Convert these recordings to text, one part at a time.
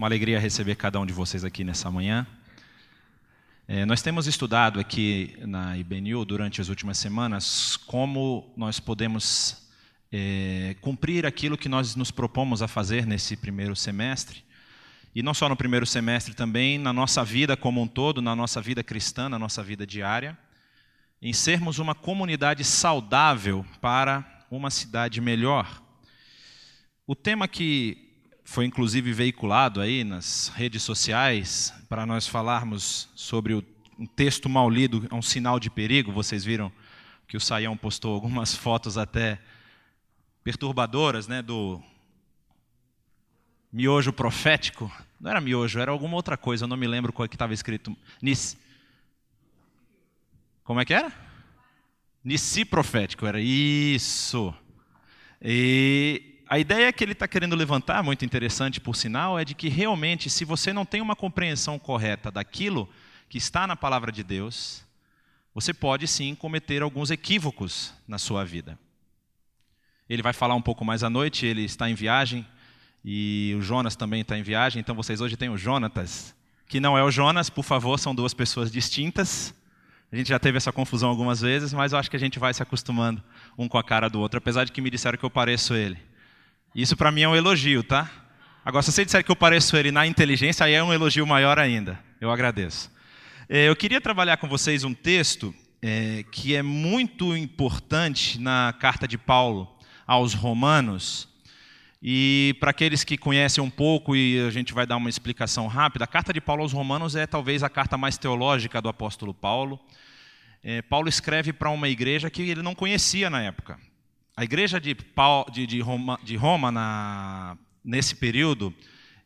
Uma alegria receber cada um de vocês aqui nessa manhã. É, nós temos estudado aqui na IBNU durante as últimas semanas como nós podemos é, cumprir aquilo que nós nos propomos a fazer nesse primeiro semestre. E não só no primeiro semestre, também na nossa vida como um todo, na nossa vida cristã, na nossa vida diária, em sermos uma comunidade saudável para uma cidade melhor. O tema que foi inclusive veiculado aí nas redes sociais para nós falarmos sobre o, um texto mal lido, é um sinal de perigo. Vocês viram que o Saião postou algumas fotos até perturbadoras, né, do miojo profético. Não era miojo, era alguma outra coisa, eu não me lembro qual é que estava escrito. Nis... Como é que era? Nissi profético, era isso. E a ideia que ele está querendo levantar, muito interessante por sinal, é de que realmente, se você não tem uma compreensão correta daquilo que está na palavra de Deus, você pode sim cometer alguns equívocos na sua vida. Ele vai falar um pouco mais à noite, ele está em viagem, e o Jonas também está em viagem, então vocês hoje têm o Jonatas, que não é o Jonas, por favor, são duas pessoas distintas. A gente já teve essa confusão algumas vezes, mas eu acho que a gente vai se acostumando um com a cara do outro, apesar de que me disseram que eu pareço ele. Isso para mim é um elogio, tá? Agora, se você disser que eu pareço ele na inteligência, aí é um elogio maior ainda. Eu agradeço. É, eu queria trabalhar com vocês um texto é, que é muito importante na carta de Paulo aos Romanos. E para aqueles que conhecem um pouco, e a gente vai dar uma explicação rápida, a carta de Paulo aos Romanos é talvez a carta mais teológica do apóstolo Paulo. É, Paulo escreve para uma igreja que ele não conhecia na época. A igreja de, Paulo, de, de Roma, de Roma na, nesse período,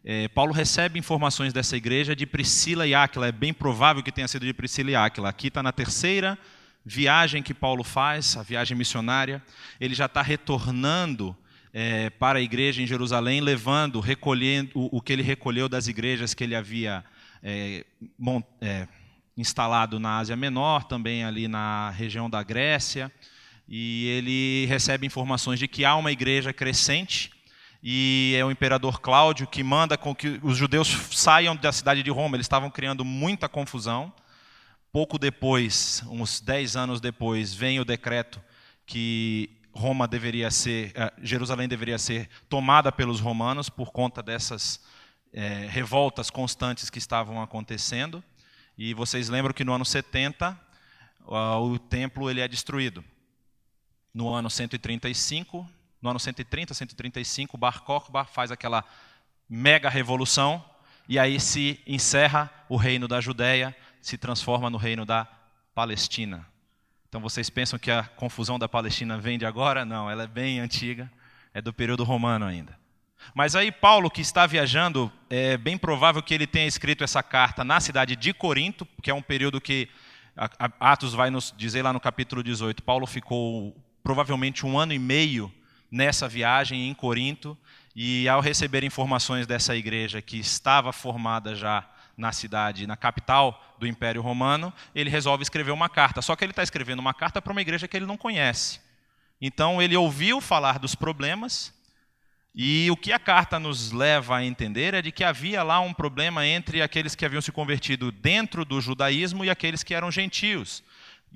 é, Paulo recebe informações dessa igreja de Priscila e Áquila. É bem provável que tenha sido de Priscila e Áquila. Aqui está na terceira viagem que Paulo faz, a viagem missionária. Ele já está retornando é, para a igreja em Jerusalém, levando, recolhendo o, o, que ele recolheu das igrejas que ele havia é, mont, é, instalado na Ásia Menor, também ali na região da Grécia e ele recebe informações de que há uma igreja crescente e é o imperador Cláudio que manda com que os judeus saiam da cidade de Roma. Eles estavam criando muita confusão. Pouco depois, uns dez anos depois, vem o decreto que Roma deveria ser, eh, Jerusalém deveria ser tomada pelos romanos por conta dessas é, revoltas constantes que estavam acontecendo. E vocês lembram que no ano 70 o templo ele é destruído no ano 135, no ano 130, 135, Bar Kokhba faz aquela mega revolução e aí se encerra o reino da Judéia, se transforma no reino da Palestina. Então vocês pensam que a confusão da Palestina vem de agora? Não, ela é bem antiga, é do período romano ainda. Mas aí Paulo, que está viajando, é bem provável que ele tenha escrito essa carta na cidade de Corinto, que é um período que Atos vai nos dizer lá no capítulo 18, Paulo ficou provavelmente um ano e meio nessa viagem em Corinto, e ao receber informações dessa igreja que estava formada já na cidade, na capital do Império Romano, ele resolve escrever uma carta. Só que ele está escrevendo uma carta para uma igreja que ele não conhece. Então ele ouviu falar dos problemas, e o que a carta nos leva a entender é de que havia lá um problema entre aqueles que haviam se convertido dentro do judaísmo e aqueles que eram gentios.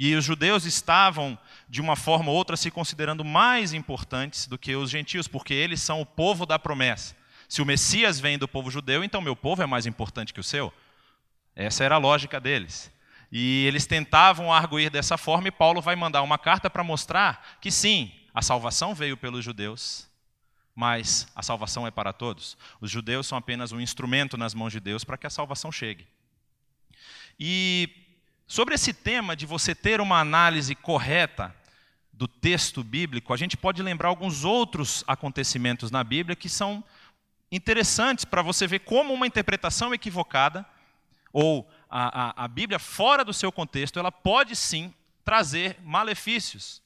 E os judeus estavam, de uma forma ou outra, se considerando mais importantes do que os gentios, porque eles são o povo da promessa. Se o Messias vem do povo judeu, então meu povo é mais importante que o seu. Essa era a lógica deles. E eles tentavam arguir dessa forma, e Paulo vai mandar uma carta para mostrar que sim, a salvação veio pelos judeus, mas a salvação é para todos. Os judeus são apenas um instrumento nas mãos de Deus para que a salvação chegue. E Sobre esse tema de você ter uma análise correta do texto bíblico, a gente pode lembrar alguns outros acontecimentos na Bíblia que são interessantes para você ver como uma interpretação equivocada, ou a, a, a, Bíblia fora do seu contexto, ela pode sim trazer malefícios.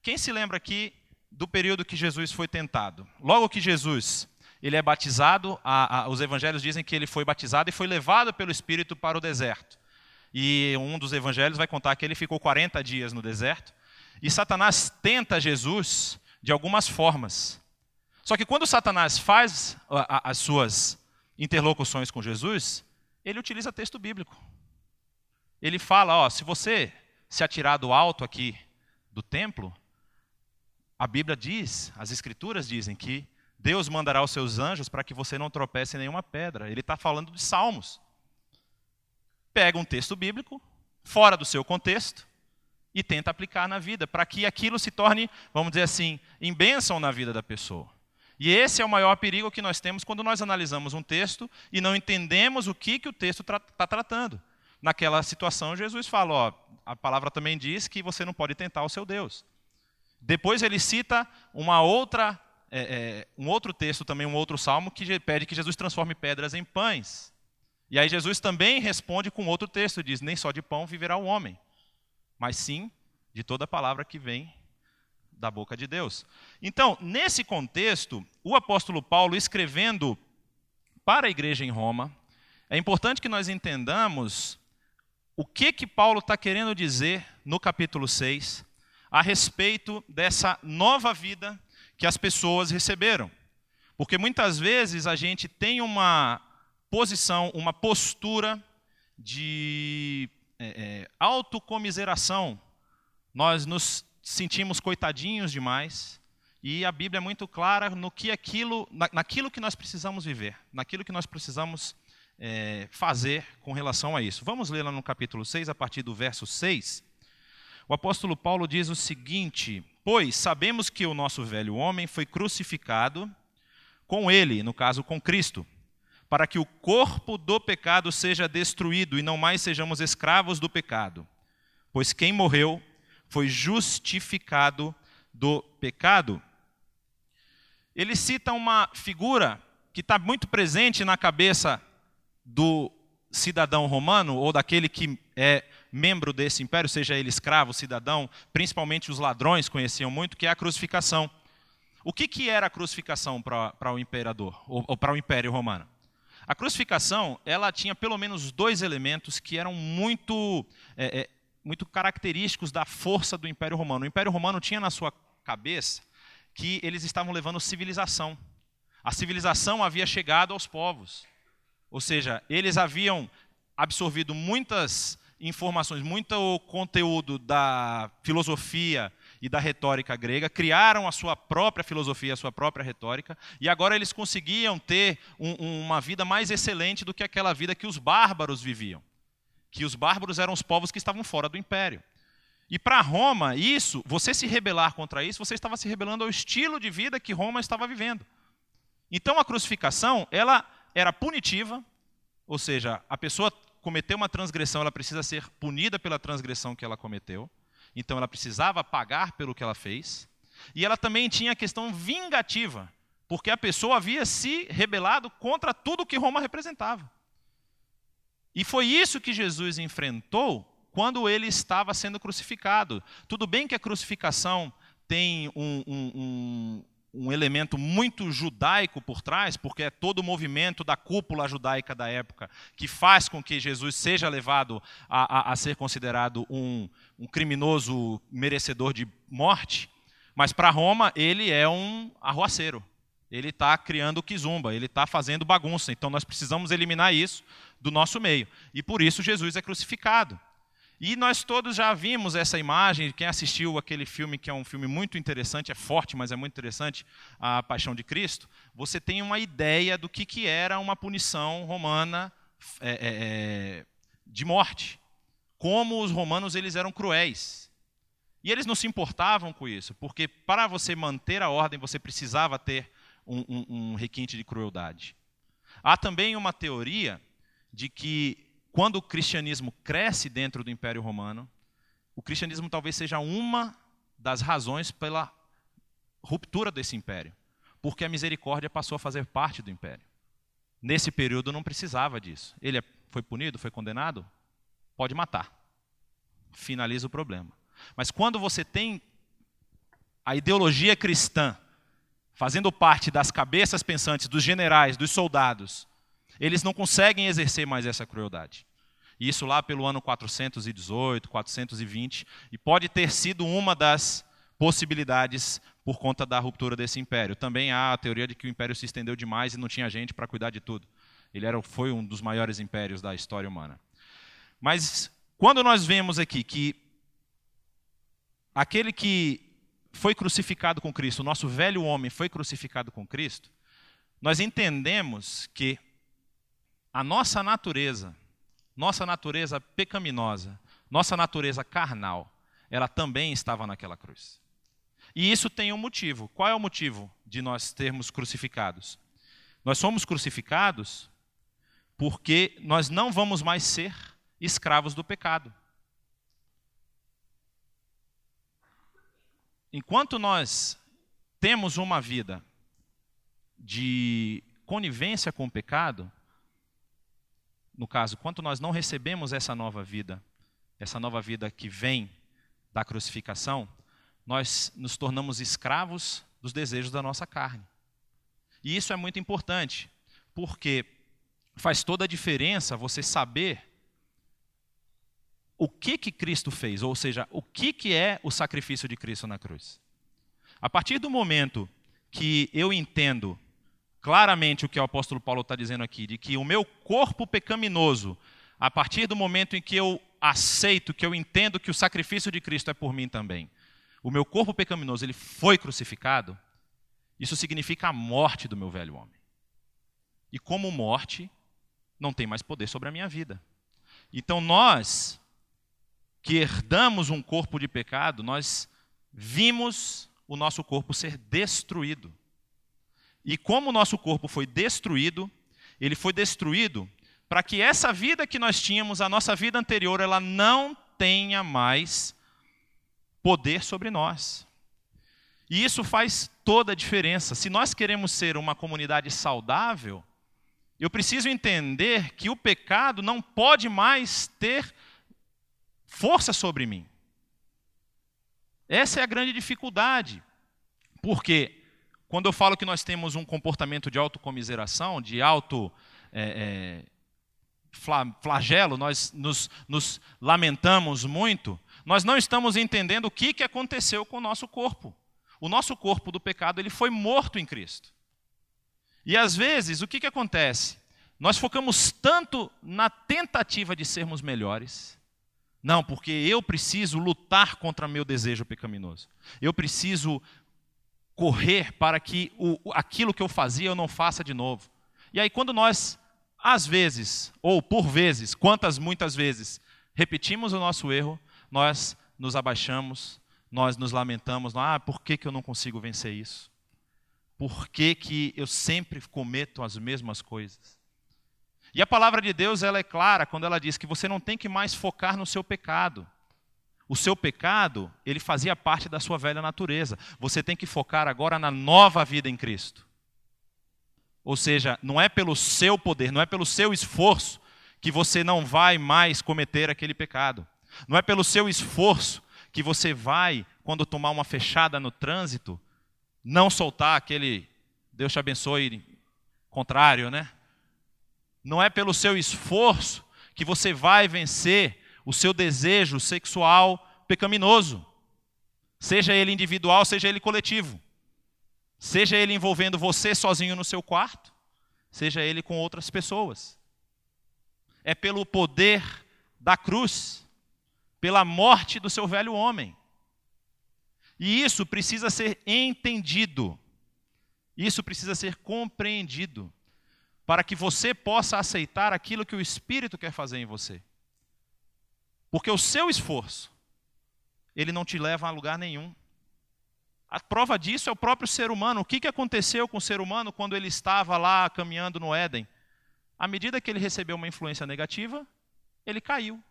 Quem se lembra aqui do período que Jesus foi tentado? Logo que Jesus ele é batizado, a, os evangelhos dizem que ele foi batizado e foi levado pelo Espírito para o deserto. E um dos evangelhos vai contar que ele ficou 40 dias no deserto. E Satanás tenta Jesus de algumas formas. Só que quando Satanás faz as suas interlocuções com Jesus, ele utiliza texto bíblico. Ele fala, ó, se você se atirar do alto aqui do templo, a Bíblia diz, as escrituras dizem que Deus mandará os seus anjos para que você não tropece em nenhuma pedra. Ele está falando de salmos. Pega um texto bíblico, fora do seu contexto, e tenta aplicar na vida, para que aquilo se torne, vamos dizer assim, em bênção na vida da pessoa. E esse é o maior perigo que nós temos quando nós analisamos um texto e não entendemos o que, que o texto está tra tratando. Naquela situação, Jesus fala: ó, a palavra também diz que você não pode tentar o seu Deus. Depois ele cita uma outra, é, é, um outro texto, também um outro salmo, que pede que Jesus transforme pedras em pães. E aí Jesus também responde com outro texto, diz: Nem só de pão viverá o homem, mas sim de toda palavra que vem da boca de Deus. Então, nesse contexto, o apóstolo Paulo escrevendo para a igreja em Roma, é importante que nós entendamos o que que Paulo está querendo dizer no capítulo 6 a respeito dessa nova vida que as pessoas receberam. Porque muitas vezes a gente tem uma posição, uma postura de é, é, autocomiseração. Nós nos sentimos coitadinhos demais. E a Bíblia é muito clara no que aquilo, na, naquilo que nós precisamos viver, naquilo que nós precisamos é, fazer com relação a isso. Vamos ler lá no capítulo 6, a partir do verso 6. O apóstolo Paulo diz o seguinte: Pois sabemos que o nosso velho homem foi crucificado com ele, no caso com Cristo, para que o corpo do pecado seja destruído e não mais sejamos escravos do pecado. Pois quem morreu foi justificado do pecado. Ele cita uma figura que está muito presente na cabeça do cidadão romano ou daquele que é membro desse império, seja ele escravo, cidadão, principalmente os ladrões conheciam muito, que é a crucificação. O que, que era a crucificação para o imperador, ou, ou para o império romano? A crucificação, ela tinha pelo menos dois elementos que eram muito, é, é, muito característicos da força do Império Romano. O Império Romano tinha na sua cabeça que eles estavam levando civilização. A civilização havia chegado aos povos. Ou seja, eles haviam absorvido muitas informações, muito conteúdo da filosofia e da retórica grega, criaram a sua própria filosofia, a sua própria retórica, e agora eles conseguiam ter um, uma vida mais excelente do que aquela vida que os bárbaros viviam. Que os bárbaros eram os povos que estavam fora do império. E para Roma, isso, você se rebelar contra isso, você estava se rebelando ao estilo de vida que Roma estava vivendo. Então a crucificação, ela era punitiva, ou seja, a pessoa cometeu uma transgressão, ela precisa ser punida pela transgressão que ela cometeu. Então ela precisava pagar pelo que ela fez. E ela também tinha a questão vingativa, porque a pessoa havia se rebelado contra tudo que Roma representava. E foi isso que Jesus enfrentou quando ele estava sendo crucificado. Tudo bem que a crucificação tem um, um, um, um elemento muito judaico por trás, porque é todo o movimento da cúpula judaica da época que faz com que Jesus seja levado a, a, a ser considerado um, um criminoso merecedor de morte. Mas para Roma, ele é um arruaceiro. Ele está criando quizumba, ele está fazendo bagunça. Então nós precisamos eliminar isso do nosso meio. E por isso Jesus é crucificado. E nós todos já vimos essa imagem, quem assistiu aquele filme, que é um filme muito interessante, é forte, mas é muito interessante, A Paixão de Cristo, você tem uma ideia do que, que era uma punição romana é, é, é, de morte. Como os romanos eles eram cruéis. E eles não se importavam com isso, porque para você manter a ordem, você precisava ter um, um, um requinte de crueldade. Há também uma teoria de que quando o cristianismo cresce dentro do Império Romano, o cristianismo talvez seja uma das razões pela ruptura desse império, porque a misericórdia passou a fazer parte do império. Nesse período não precisava disso. Ele é, foi punido, foi condenado, pode matar. Finaliza o problema. Mas quando você tem a ideologia cristã fazendo parte das cabeças pensantes dos generais, dos soldados, eles não conseguem exercer mais essa crueldade. Isso lá pelo ano 418, 420, e pode ter sido uma das possibilidades por conta da ruptura desse império. Também há a teoria de que o império se estendeu demais e não tinha gente para cuidar de tudo. Ele era, foi um dos maiores impérios da história humana. Mas quando nós vemos aqui que aquele que foi crucificado com Cristo, o nosso velho homem foi crucificado com Cristo, nós entendemos que a nossa natureza, nossa natureza pecaminosa, nossa natureza carnal, ela também estava naquela cruz. E isso tem um motivo. Qual é o motivo de nós termos crucificados? Nós somos crucificados porque nós não vamos mais ser escravos do pecado. Enquanto nós temos uma vida de conivência com o pecado, no caso, quanto nós não recebemos essa nova vida, essa nova vida que vem da crucificação, nós nos tornamos escravos dos desejos da nossa carne. E isso é muito importante, porque faz toda a diferença você saber o que que Cristo fez, ou seja, o que que é o sacrifício de Cristo na cruz. A partir do momento que eu entendo claramente o que o apóstolo Paulo está dizendo aqui, de que o meu corpo pecaminoso, a partir do momento em que eu aceito, que eu entendo que o sacrifício de Cristo é por mim também, o meu corpo pecaminoso ele foi crucificado, isso significa a morte do meu velho homem. E como morte, não tem mais poder sobre a minha vida. Então nós que herdamos um corpo de pecado, nós vimos o nosso corpo ser destruído. E como o nosso corpo foi destruído, ele foi destruído para que essa vida que nós tínhamos, a nossa vida anterior, ela não tenha mais poder sobre nós. E isso faz toda a diferença. Se nós queremos ser uma comunidade saudável, eu preciso entender que o pecado não pode mais ter força sobre mim. Essa é a grande dificuldade. Porque quando eu falo que nós temos um comportamento de autocomiseração, de auto é, é, flagelo, nós nos, nos lamentamos muito, nós não estamos entendendo o que, que aconteceu com o nosso corpo. O nosso corpo do pecado ele foi morto em Cristo. E às vezes, o que, que acontece? Nós focamos tanto na tentativa de sermos melhores, não, porque eu preciso lutar contra meu desejo pecaminoso. Eu preciso correr para que o, aquilo que eu fazia eu não faça de novo. E aí, quando nós, às vezes, ou por vezes, quantas muitas vezes, repetimos o nosso erro, nós nos abaixamos, nós nos lamentamos, ah, por que, que eu não consigo vencer isso? Por que, que eu sempre cometo as mesmas coisas? E a palavra de Deus ela é clara quando ela diz que você não tem que mais focar no seu pecado. O seu pecado, ele fazia parte da sua velha natureza. Você tem que focar agora na nova vida em Cristo. Ou seja, não é pelo seu poder, não é pelo seu esforço que você não vai mais cometer aquele pecado. Não é pelo seu esforço que você vai, quando tomar uma fechada no trânsito, não soltar aquele Deus te abençoe contrário, né? Não é pelo seu esforço que você vai vencer o seu desejo sexual pecaminoso. Seja ele individual, seja ele coletivo. Seja ele envolvendo você sozinho no seu quarto, seja ele com outras pessoas. É pelo poder da cruz, pela morte do seu velho homem. E isso precisa ser entendido. Isso precisa ser compreendido para que você possa aceitar aquilo que o Espírito quer fazer em você. Porque o seu esforço, ele não te leva a lugar nenhum. A prova disso é o próprio ser humano. O que, que aconteceu com o ser humano quando ele estava lá caminhando no Éden? À medida que ele recebeu uma influência negativa, ele caiu.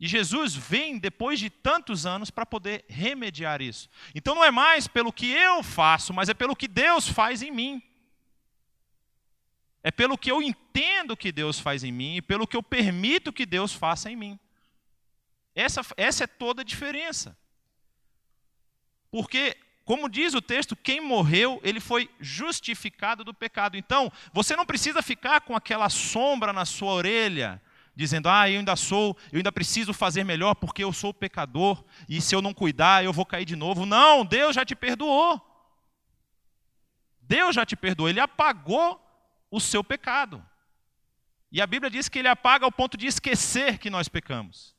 E Jesus vem depois de tantos anos para poder remediar isso. Então não é mais pelo que eu faço, mas é pelo que Deus faz em mim. É pelo que eu entendo que Deus faz em mim e pelo que eu permito que Deus faça em mim. Essa, essa é toda a diferença. Porque, como diz o texto, quem morreu, ele foi justificado do pecado. Então, você não precisa ficar com aquela sombra na sua orelha, dizendo: "Ah, eu ainda sou, eu ainda preciso fazer melhor porque eu sou pecador e se eu não cuidar, eu vou cair de novo". Não, Deus já te perdoou. Deus já te perdoou, ele apagou o seu pecado. E a Bíblia diz que ele apaga ao ponto de esquecer que nós pecamos.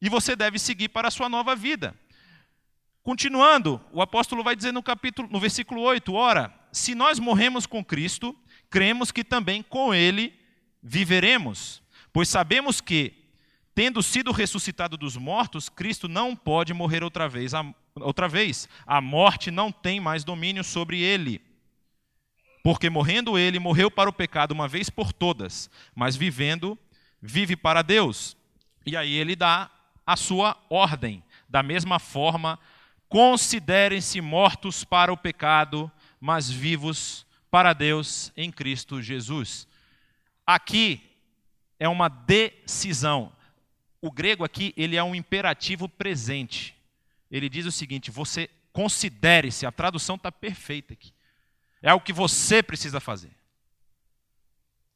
E você deve seguir para a sua nova vida. Continuando, o apóstolo vai dizer no capítulo, no versículo 8, ora, se nós morremos com Cristo, cremos que também com ele viveremos, pois sabemos que tendo sido ressuscitado dos mortos, Cristo não pode morrer outra vez. Outra vez, a morte não tem mais domínio sobre ele. Porque morrendo ele, morreu para o pecado uma vez por todas, mas vivendo, vive para Deus. E aí ele dá a sua ordem. Da mesma forma, considerem-se mortos para o pecado, mas vivos para Deus em Cristo Jesus. Aqui é uma decisão. O grego aqui, ele é um imperativo presente. Ele diz o seguinte: você considere-se, a tradução está perfeita aqui. É algo que você precisa fazer.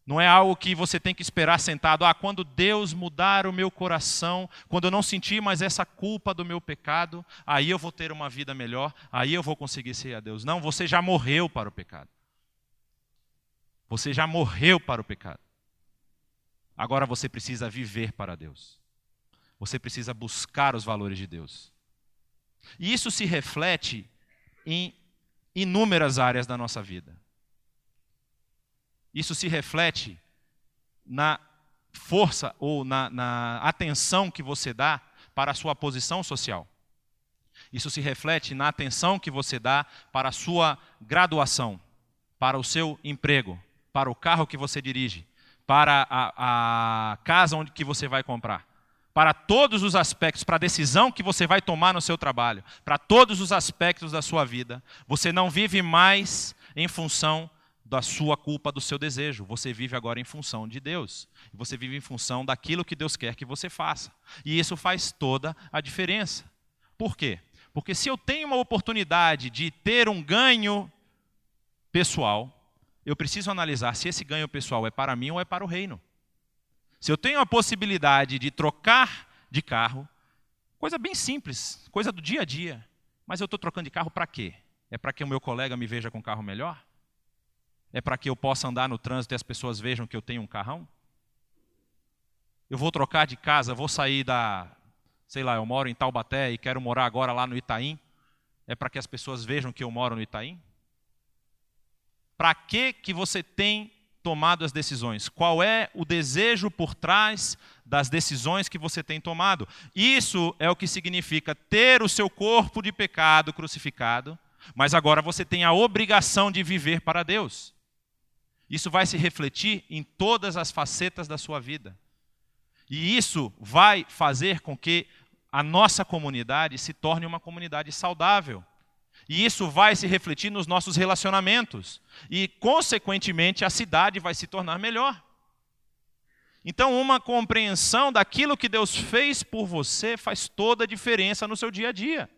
Não é algo que você tem que esperar sentado. Ah, quando Deus mudar o meu coração, quando eu não sentir mais essa culpa do meu pecado, aí eu vou ter uma vida melhor, aí eu vou conseguir ser a Deus. Não, você já morreu para o pecado. Você já morreu para o pecado. Agora você precisa viver para Deus. Você precisa buscar os valores de Deus. E isso se reflete em inúmeras áreas da nossa vida. Isso se reflete na força ou na, na, atenção que você dá para a sua posição social. Isso se reflete na atenção que você dá para a sua graduação, para o seu emprego, para o carro que você dirige, para a, a casa onde que você vai comprar para todos os aspectos, para a decisão que você vai tomar no seu trabalho, para todos os aspectos da sua vida. Você não vive mais em função da sua culpa, do seu desejo. Você vive agora em função de Deus. Você vive em função daquilo que Deus quer que você faça. E isso faz toda a diferença. Por quê? Porque se eu tenho uma oportunidade de ter um ganho pessoal, eu preciso analisar se esse ganho pessoal é para mim ou é para o reino. Se eu tenho a possibilidade de trocar de carro, coisa bem simples, coisa do dia a dia, mas eu estou trocando de carro para quê? É para que o meu colega me veja com um carro melhor? É para que eu possa andar no trânsito e as pessoas vejam que eu tenho um carrão? Eu vou trocar de casa, vou sair da, sei lá, eu moro em Taubaté e quero morar agora lá no Itaim. É para que as pessoas vejam que eu moro no Itaim? Para que que você tem tomado as decisões? Qual é o desejo por trás das decisões que você tem tomado? Isso é o que significa ter o seu corpo de pecado crucificado, mas agora você tem a obrigação de viver para Deus. Isso vai se refletir em todas as facetas da sua vida. E isso vai fazer com que a nossa comunidade se torne uma comunidade saudável. E isso vai se refletir nos nossos relacionamentos. E, consequentemente, a cidade vai se tornar melhor. Então, uma compreensão daquilo que Deus fez por você faz toda a diferença no seu dia a dia.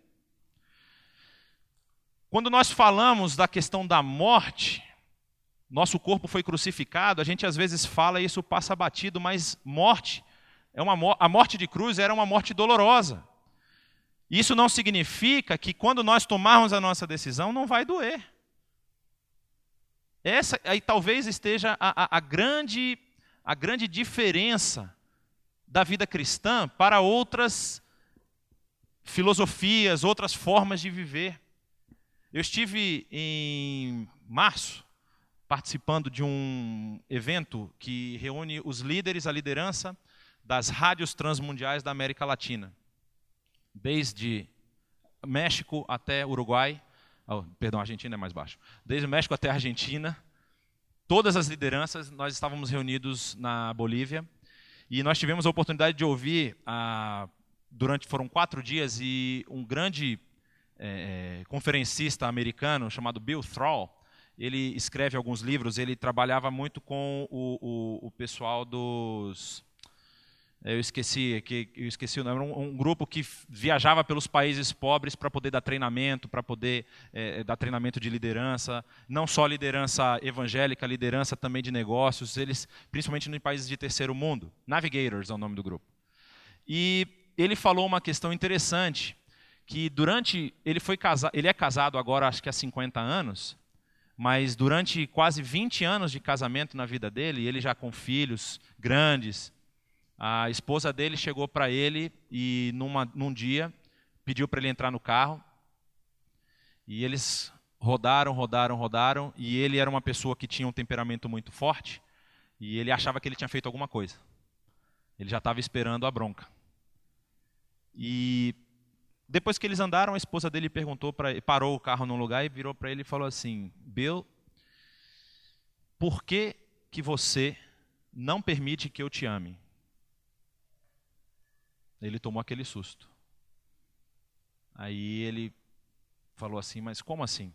Quando nós falamos da questão da morte, nosso corpo foi crucificado, a gente às vezes fala e isso passa batido, mas morte, é uma, a morte de cruz era uma morte dolorosa. Isso não significa que quando nós tomarmos a nossa decisão não vai doer. Essa aí talvez esteja a, a, a, grande, a grande diferença da vida cristã para outras filosofias, outras formas de viver. Eu estive em março participando de um evento que reúne os líderes, a liderança das rádios transmundiais da América Latina desde México até Uruguai, oh, perdão, Argentina é mais baixo, desde México até Argentina, todas as lideranças, nós estávamos reunidos na Bolívia e nós tivemos a oportunidade de ouvir, ah, durante foram quatro dias, e um grande é, conferencista americano chamado Bill Thrall, ele escreve alguns livros, ele trabalhava muito com o, o, o pessoal dos eu esqueci que eu esqueci o nome, um, um, grupo que viajava pelos países pobres para poder dar treinamento, para poder é, dar treinamento de liderança, não só liderança evangélica, liderança também de negócios, eles principalmente em países de terceiro mundo. Navigators é o nome do grupo. E ele falou uma questão interessante, que durante ele foi casado, ele é casado agora acho que há 50 anos, mas durante quase 20 anos de casamento na vida dele, ele já com filhos grandes, a esposa dele chegou para ele e numa, num dia pediu para ele entrar no carro. E eles rodaram, rodaram, rodaram, e ele era uma pessoa que tinha um temperamento muito forte, e ele achava que ele tinha feito alguma coisa. Ele já estava esperando a bronca. E depois que eles andaram, a esposa dele perguntou para parou o carro num lugar e virou para ele e falou assim: "Bill, por que que você não permite que eu te ame?" Ele tomou aquele susto. Aí ele falou assim: Mas como assim?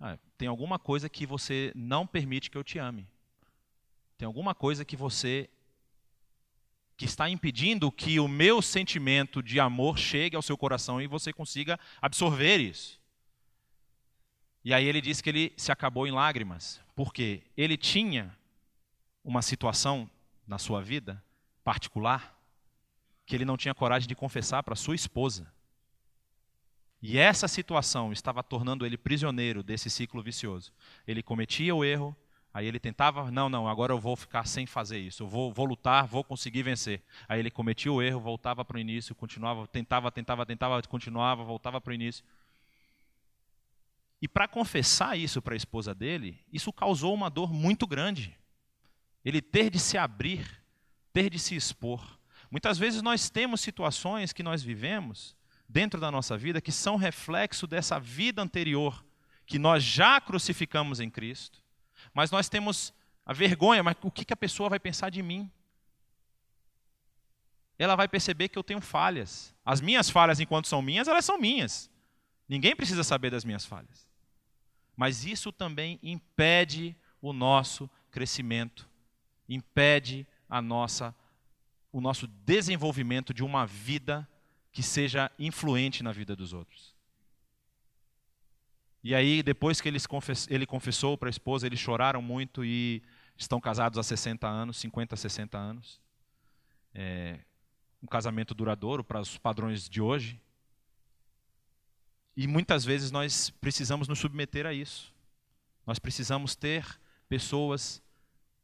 Ah, tem alguma coisa que você não permite que eu te ame. Tem alguma coisa que você. que está impedindo que o meu sentimento de amor chegue ao seu coração e você consiga absorver isso. E aí ele disse que ele se acabou em lágrimas, porque ele tinha uma situação na sua vida particular que ele não tinha coragem de confessar para sua esposa. E essa situação estava tornando ele prisioneiro desse ciclo vicioso. Ele cometia o erro, aí ele tentava, não, não, agora eu vou ficar sem fazer isso, eu vou, vou lutar, vou conseguir vencer. Aí ele cometia o erro, voltava para o início, continuava, tentava, tentava, tentava, continuava, voltava para o início. E para confessar isso para a esposa dele, isso causou uma dor muito grande. Ele ter de se abrir, ter de se expor. Muitas vezes nós temos situações que nós vivemos dentro da nossa vida que são reflexo dessa vida anterior que nós já crucificamos em Cristo, mas nós temos a vergonha, mas o que a pessoa vai pensar de mim? Ela vai perceber que eu tenho falhas. As minhas falhas, enquanto são minhas, elas são minhas. Ninguém precisa saber das minhas falhas. Mas isso também impede o nosso crescimento, impede a nossa o nosso desenvolvimento de uma vida que seja influente na vida dos outros. E aí, depois que ele confessou para a esposa, eles choraram muito e estão casados há 60 anos, 50, 60 anos. É um casamento duradouro para os padrões de hoje. E muitas vezes nós precisamos nos submeter a isso. Nós precisamos ter pessoas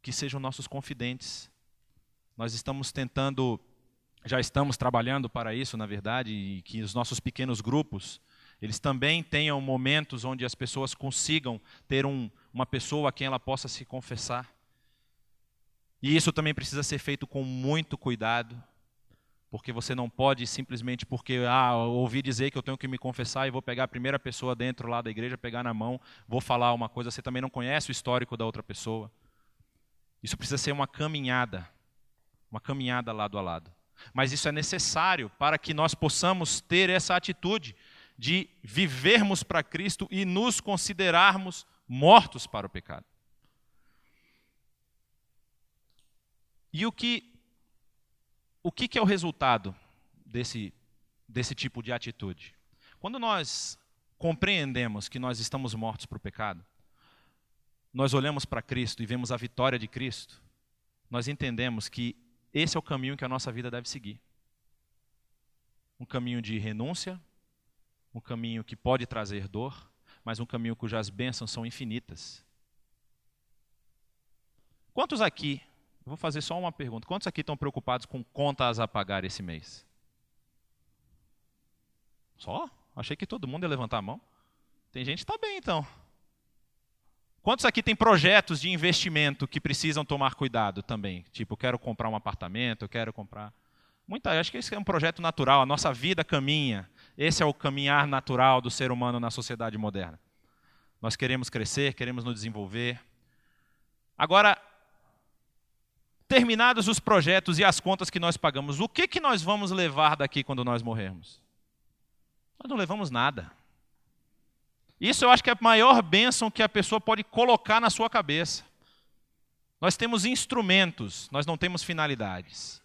que sejam nossos confidentes, nós estamos tentando, já estamos trabalhando para isso, na verdade, e que os nossos pequenos grupos, eles também tenham momentos onde as pessoas consigam ter um, uma pessoa a quem ela possa se confessar. E isso também precisa ser feito com muito cuidado, porque você não pode simplesmente porque ah, ouvi dizer que eu tenho que me confessar e vou pegar a primeira pessoa dentro lá da igreja, pegar na mão, vou falar uma coisa, você também não conhece o histórico da outra pessoa. Isso precisa ser uma caminhada uma caminhada lado a lado. Mas isso é necessário para que nós possamos ter essa atitude de vivermos para Cristo e nos considerarmos mortos para o pecado. E o que o que, que é o resultado desse desse tipo de atitude? Quando nós compreendemos que nós estamos mortos para o pecado, nós olhamos para Cristo e vemos a vitória de Cristo, nós entendemos que esse é o caminho que a nossa vida deve seguir. Um caminho de renúncia, um caminho que pode trazer dor, mas um caminho cujas bênçãos são infinitas. Quantos aqui, vou fazer só uma pergunta, quantos aqui estão preocupados com contas a pagar esse mês? Só? Achei que todo mundo ia levantar a mão. Tem gente que está bem então. Quantos aqui tem projetos de investimento que precisam tomar cuidado também? Tipo, quero comprar um apartamento, quero comprar. Muita, acho que esse é um projeto natural, a nossa vida caminha. Esse é o caminhar natural do ser humano na sociedade moderna. Nós queremos crescer, queremos nos desenvolver. Agora, terminados os projetos e as contas que nós pagamos, o que, que nós vamos levar daqui quando nós morrermos? Nós não levamos nada. Isso eu acho que é a maior bênção que a pessoa pode colocar na sua cabeça. Nós temos instrumentos, nós não temos finalidades.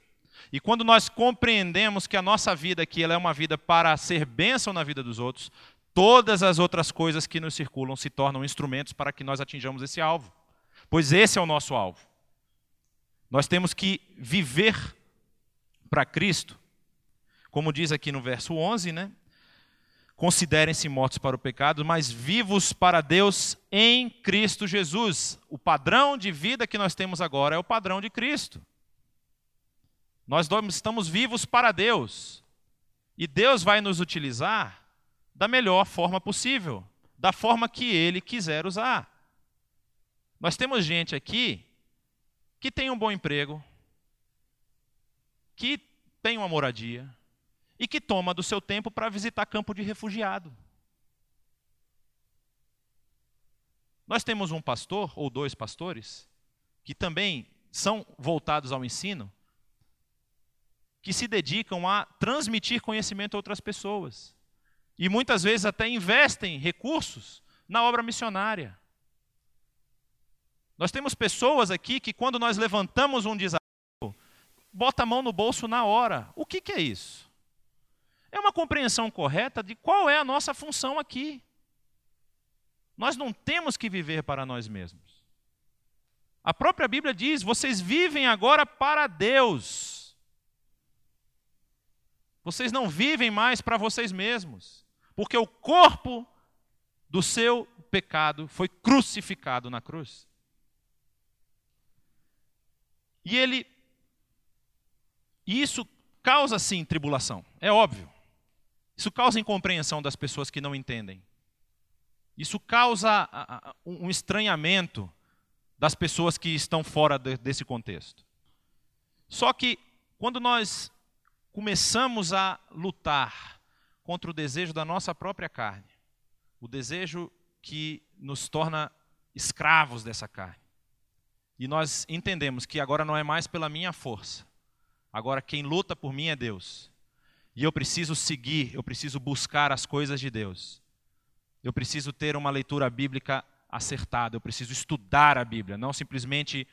E quando nós compreendemos que a nossa vida aqui ela é uma vida para ser bênção na vida dos outros, todas as outras coisas que nos circulam se tornam instrumentos para que nós atinjamos esse alvo. Pois esse é o nosso alvo. Nós temos que viver para Cristo. Como diz aqui no verso 11, né? Considerem-se mortos para o pecado, mas vivos para Deus em Cristo Jesus. O padrão de vida que nós temos agora é o padrão de Cristo. Nós estamos vivos para Deus. E Deus vai nos utilizar da melhor forma possível, da forma que Ele quiser usar. Nós temos gente aqui que tem um bom emprego, que tem uma moradia, e que toma do seu tempo para visitar campo de refugiado. Nós temos um pastor, ou dois pastores, que também são voltados ao ensino, que se dedicam a transmitir conhecimento a outras pessoas. E muitas vezes até investem recursos na obra missionária. Nós temos pessoas aqui que, quando nós levantamos um desafio, bota a mão no bolso na hora. O que, que é isso? É uma compreensão correta de qual é a nossa função aqui. Nós não temos que viver para nós mesmos. A própria Bíblia diz: vocês vivem agora para Deus. Vocês não vivem mais para vocês mesmos, porque o corpo do seu pecado foi crucificado na cruz. E ele. Isso causa sim tribulação, é óbvio. Isso causa incompreensão das pessoas que não entendem. Isso causa um estranhamento das pessoas que estão fora desse contexto. Só que quando nós começamos a lutar contra o desejo da nossa própria carne, o desejo que nos torna escravos dessa carne, e nós entendemos que agora não é mais pela minha força, agora quem luta por mim é Deus, e eu preciso seguir, eu preciso buscar as coisas de Deus. Eu preciso ter uma leitura bíblica acertada, eu preciso estudar a Bíblia, não simplesmente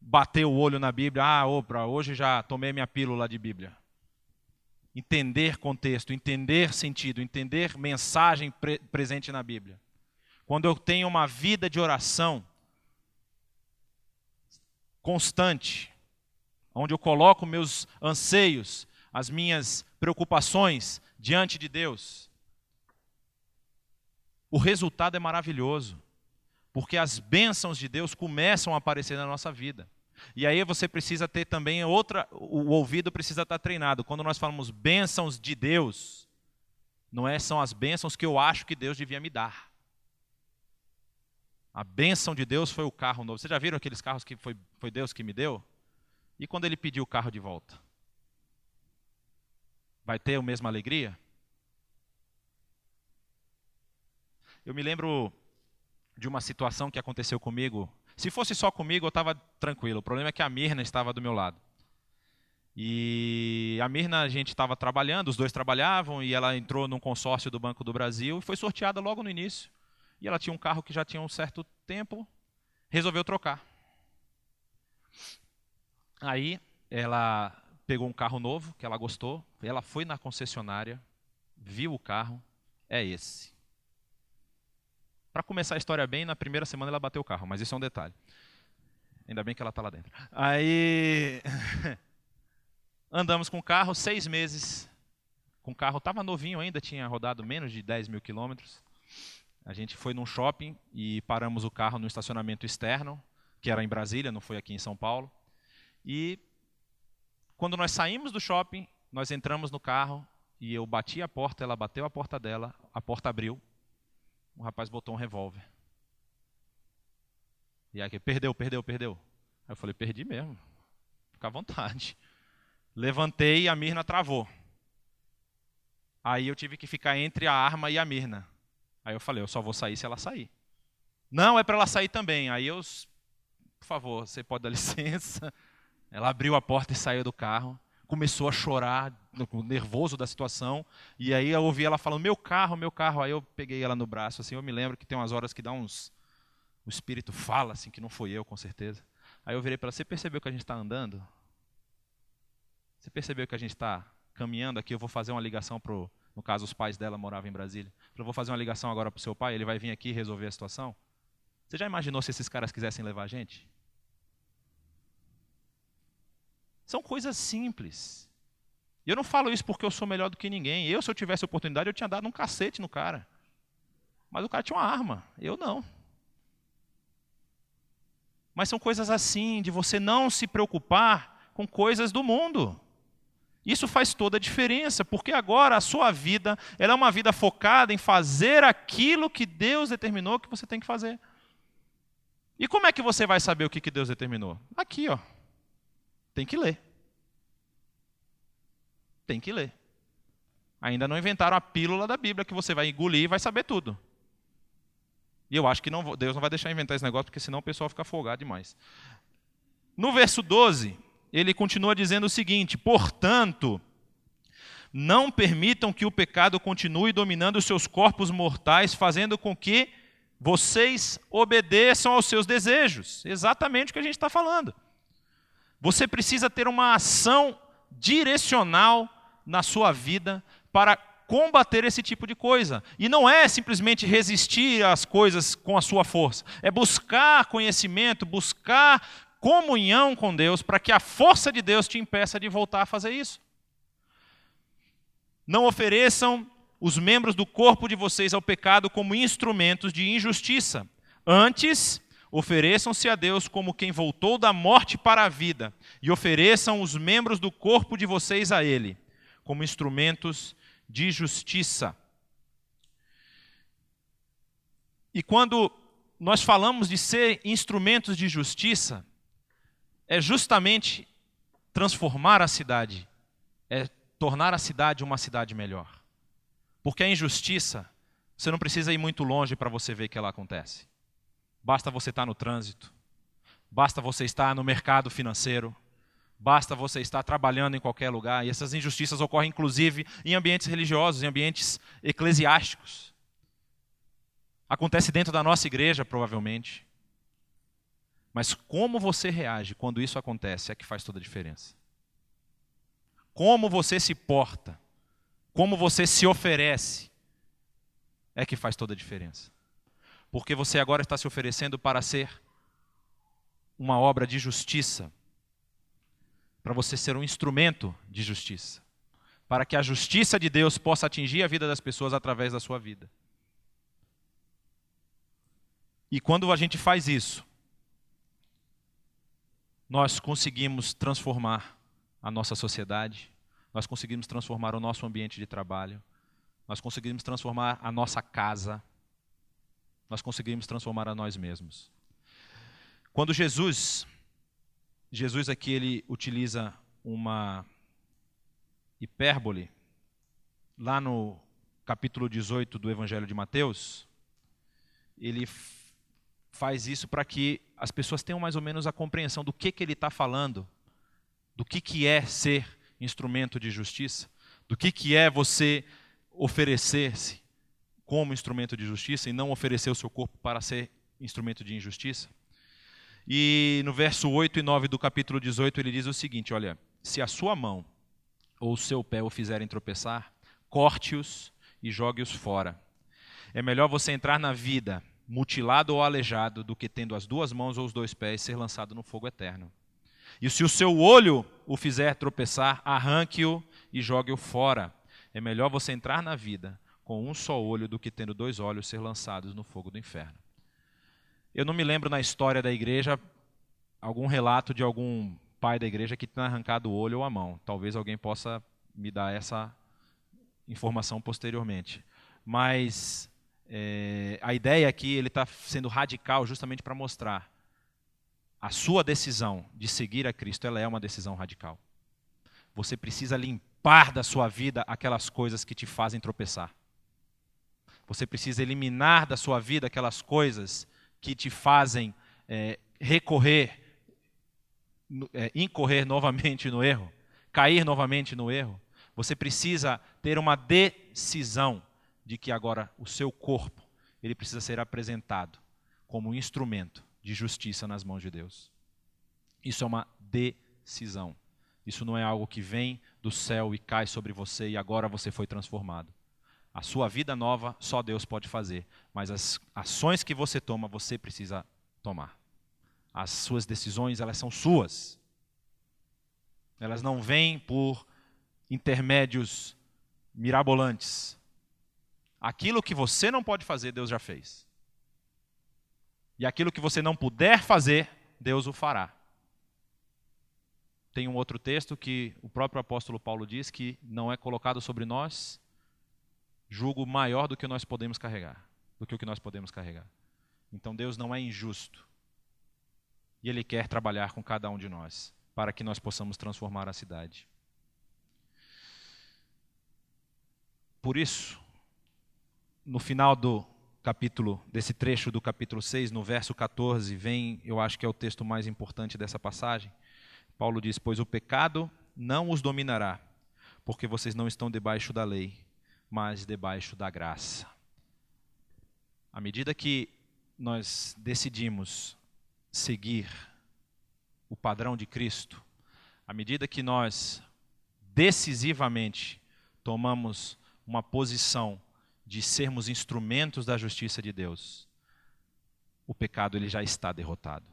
bater o olho na Bíblia, ah, opa, hoje já tomei minha pílula de Bíblia. Entender contexto, entender sentido, entender mensagem pre presente na Bíblia. Quando eu tenho uma vida de oração constante, onde eu coloco meus anseios, as minhas preocupações diante de Deus, o resultado é maravilhoso, porque as bênçãos de Deus começam a aparecer na nossa vida. E aí você precisa ter também outra, o ouvido precisa estar treinado. Quando nós falamos bênçãos de Deus, não é são as bênçãos que eu acho que Deus devia me dar. A bênção de Deus foi o carro novo. Vocês já viram aqueles carros que foi, foi Deus que me deu? E quando ele pediu o carro de volta? Vai ter a mesma alegria? Eu me lembro de uma situação que aconteceu comigo. Se fosse só comigo, eu estava tranquilo. O problema é que a Mirna estava do meu lado. E a Mirna, a gente estava trabalhando, os dois trabalhavam, e ela entrou num consórcio do Banco do Brasil e foi sorteada logo no início. E ela tinha um carro que já tinha um certo tempo, resolveu trocar. Aí ela pegou um carro novo que ela gostou, ela foi na concessionária, viu o carro, é esse. Para começar a história bem, na primeira semana ela bateu o carro, mas isso é um detalhe. Ainda bem que ela está lá dentro. Aí andamos com o carro seis meses. Com o carro estava novinho ainda, tinha rodado menos de 10 mil quilômetros. A gente foi num shopping e paramos o carro no estacionamento externo, que era em Brasília, não foi aqui em São Paulo. E quando nós saímos do shopping, nós entramos no carro e eu bati a porta, ela bateu a porta dela, a porta abriu, o rapaz botou um revólver. E aí, perdeu, perdeu, perdeu. Aí eu falei, perdi mesmo. Fica à vontade. Levantei e a Mirna travou. Aí eu tive que ficar entre a arma e a Mirna. Aí eu falei, eu só vou sair se ela sair. Não, é para ela sair também. Aí eu, por favor, você pode dar licença. Ela abriu a porta e saiu do carro, começou a chorar, nervoso da situação, e aí eu ouvi ela falando: "Meu carro, meu carro". Aí eu peguei ela no braço, assim, eu me lembro que tem umas horas que dá uns o espírito fala assim que não foi eu, com certeza. Aí eu virei para ela: "Você percebeu que a gente está andando? Você percebeu que a gente está caminhando aqui? Eu vou fazer uma ligação pro no caso, os pais dela moravam em Brasília. Eu vou fazer uma ligação agora para o seu pai, ele vai vir aqui resolver a situação. Você já imaginou se esses caras quisessem levar a gente? São coisas simples. E eu não falo isso porque eu sou melhor do que ninguém. Eu, se eu tivesse oportunidade, eu tinha dado um cacete no cara. Mas o cara tinha uma arma, eu não. Mas são coisas assim, de você não se preocupar com coisas do mundo. Isso faz toda a diferença, porque agora a sua vida ela é uma vida focada em fazer aquilo que Deus determinou que você tem que fazer. E como é que você vai saber o que Deus determinou? Aqui, ó. Tem que ler. Tem que ler. Ainda não inventaram a pílula da Bíblia que você vai engolir e vai saber tudo. E eu acho que não, Deus não vai deixar inventar esse negócio, porque senão o pessoal fica folgado demais. No verso 12, ele continua dizendo o seguinte: portanto, não permitam que o pecado continue dominando os seus corpos mortais, fazendo com que vocês obedeçam aos seus desejos. Exatamente o que a gente está falando. Você precisa ter uma ação direcional na sua vida para combater esse tipo de coisa. E não é simplesmente resistir às coisas com a sua força, é buscar conhecimento, buscar comunhão com Deus, para que a força de Deus te impeça de voltar a fazer isso. Não ofereçam os membros do corpo de vocês ao pecado como instrumentos de injustiça. Antes, ofereçam-se a Deus como quem voltou da morte para a vida, e ofereçam os membros do corpo de vocês a Ele, como instrumentos de justiça. E quando nós falamos de ser instrumentos de justiça, é justamente transformar a cidade, é tornar a cidade uma cidade melhor. Porque a injustiça, você não precisa ir muito longe para você ver que ela acontece. Basta você estar no trânsito, basta você estar no mercado financeiro, basta você estar trabalhando em qualquer lugar. E essas injustiças ocorrem inclusive em ambientes religiosos, em ambientes eclesiásticos. Acontece dentro da nossa igreja, provavelmente. Mas como você reage quando isso acontece é que faz toda a diferença. Como você se porta, como você se oferece, é que faz toda a diferença. Porque você agora está se oferecendo para ser uma obra de justiça, para você ser um instrumento de justiça, para que a justiça de Deus possa atingir a vida das pessoas através da sua vida. E quando a gente faz isso, nós conseguimos transformar a nossa sociedade, nós conseguimos transformar o nosso ambiente de trabalho, nós conseguimos transformar a nossa casa, nós conseguimos transformar a nós mesmos. Quando Jesus, Jesus aqui ele utiliza uma hipérbole, lá no capítulo 18 do Evangelho de Mateus, ele faz isso para que as pessoas tenham mais ou menos a compreensão do que, que ele está falando, do que, que é ser instrumento de justiça, do que, que é você oferecer-se como instrumento de justiça e não oferecer o seu corpo para ser instrumento de injustiça. E no verso 8 e 9 do capítulo 18 ele diz o seguinte: Olha, se a sua mão ou o seu pé o fizerem tropeçar, corte-os e jogue-os fora. É melhor você entrar na vida mutilado ou aleijado, do que tendo as duas mãos ou os dois pés ser lançado no fogo eterno. E se o seu olho o fizer tropeçar, arranque-o e jogue-o fora. É melhor você entrar na vida com um só olho do que tendo dois olhos ser lançados no fogo do inferno. Eu não me lembro na história da igreja algum relato de algum pai da igreja que tenha arrancado o olho ou a mão. Talvez alguém possa me dar essa informação posteriormente. Mas é, a ideia aqui, ele está sendo radical justamente para mostrar a sua decisão de seguir a Cristo, ela é uma decisão radical. Você precisa limpar da sua vida aquelas coisas que te fazem tropeçar. Você precisa eliminar da sua vida aquelas coisas que te fazem é, recorrer, é, incorrer novamente no erro, cair novamente no erro. Você precisa ter uma decisão de que agora o seu corpo ele precisa ser apresentado como um instrumento de justiça nas mãos de Deus. Isso é uma decisão. Isso não é algo que vem do céu e cai sobre você e agora você foi transformado. A sua vida nova só Deus pode fazer, mas as ações que você toma, você precisa tomar. As suas decisões, elas são suas. Elas não vêm por intermédios mirabolantes. Aquilo que você não pode fazer, Deus já fez. E aquilo que você não puder fazer, Deus o fará. Tem um outro texto que o próprio apóstolo Paulo diz que não é colocado sobre nós julgo maior do que nós podemos carregar, do que o que nós podemos carregar. Então Deus não é injusto. E ele quer trabalhar com cada um de nós para que nós possamos transformar a cidade. Por isso, no final do capítulo, desse trecho do capítulo 6, no verso 14, vem, eu acho que é o texto mais importante dessa passagem. Paulo diz: Pois o pecado não os dominará, porque vocês não estão debaixo da lei, mas debaixo da graça. À medida que nós decidimos seguir o padrão de Cristo, à medida que nós decisivamente tomamos uma posição de sermos instrumentos da justiça de Deus, o pecado ele já está derrotado.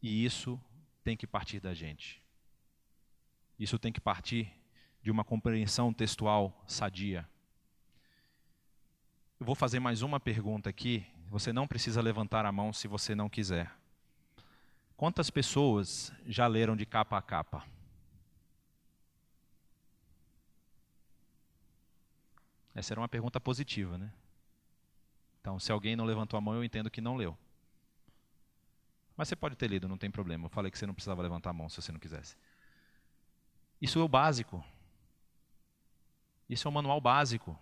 E isso tem que partir da gente. Isso tem que partir de uma compreensão textual sadia. Eu vou fazer mais uma pergunta aqui. Você não precisa levantar a mão se você não quiser. Quantas pessoas já leram de capa a capa? Essa era uma pergunta positiva, né? Então, se alguém não levantou a mão, eu entendo que não leu. Mas você pode ter lido, não tem problema. Eu falei que você não precisava levantar a mão se você não quisesse. Isso é o básico. Isso é o manual básico.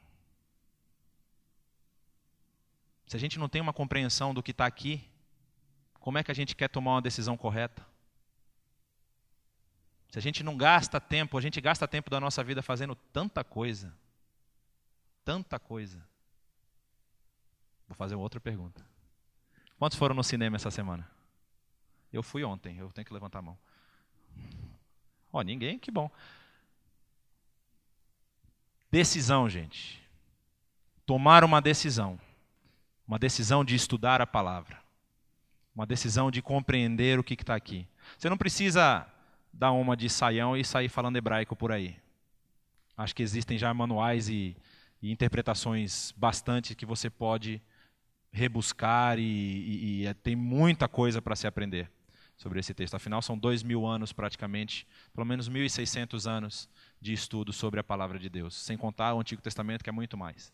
Se a gente não tem uma compreensão do que está aqui, como é que a gente quer tomar uma decisão correta? Se a gente não gasta tempo, a gente gasta tempo da nossa vida fazendo tanta coisa tanta coisa. Vou fazer outra pergunta. Quantos foram no cinema essa semana? Eu fui ontem, eu tenho que levantar a mão. Ó, oh, ninguém? Que bom. Decisão, gente. Tomar uma decisão. Uma decisão de estudar a palavra. Uma decisão de compreender o que está aqui. Você não precisa dar uma de saião e sair falando hebraico por aí. Acho que existem já manuais e e interpretações bastante que você pode rebuscar e, e, e é, tem muita coisa para se aprender sobre esse texto. Afinal, são dois mil anos praticamente, pelo menos 1.600 anos de estudo sobre a palavra de Deus, sem contar o Antigo Testamento, que é muito mais.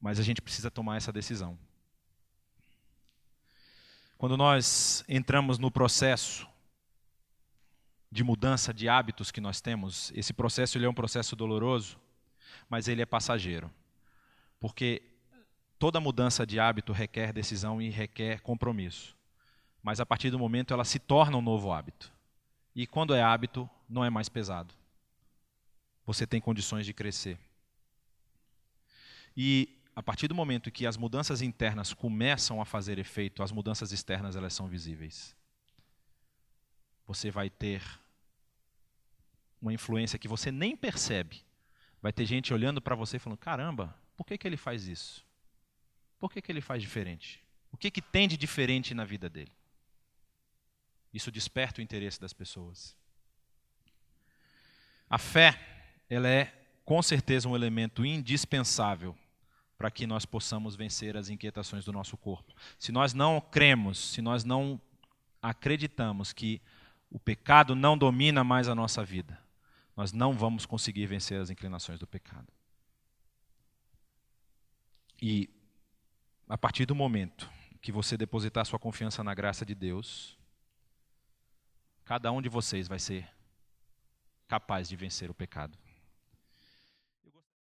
Mas a gente precisa tomar essa decisão. Quando nós entramos no processo de mudança de hábitos que nós temos, esse processo ele é um processo doloroso, mas ele é passageiro. Porque toda mudança de hábito requer decisão e requer compromisso. Mas a partir do momento ela se torna um novo hábito. E quando é hábito, não é mais pesado. Você tem condições de crescer. E a partir do momento que as mudanças internas começam a fazer efeito, as mudanças externas elas são visíveis. Você vai ter uma influência que você nem percebe, Vai ter gente olhando para você falando: caramba, por que, que ele faz isso? Por que, que ele faz diferente? O que, que tem de diferente na vida dele? Isso desperta o interesse das pessoas. A fé, ela é com certeza um elemento indispensável para que nós possamos vencer as inquietações do nosso corpo. Se nós não cremos, se nós não acreditamos que o pecado não domina mais a nossa vida, nós não vamos conseguir vencer as inclinações do pecado. E a partir do momento que você depositar sua confiança na graça de Deus, cada um de vocês vai ser capaz de vencer o pecado.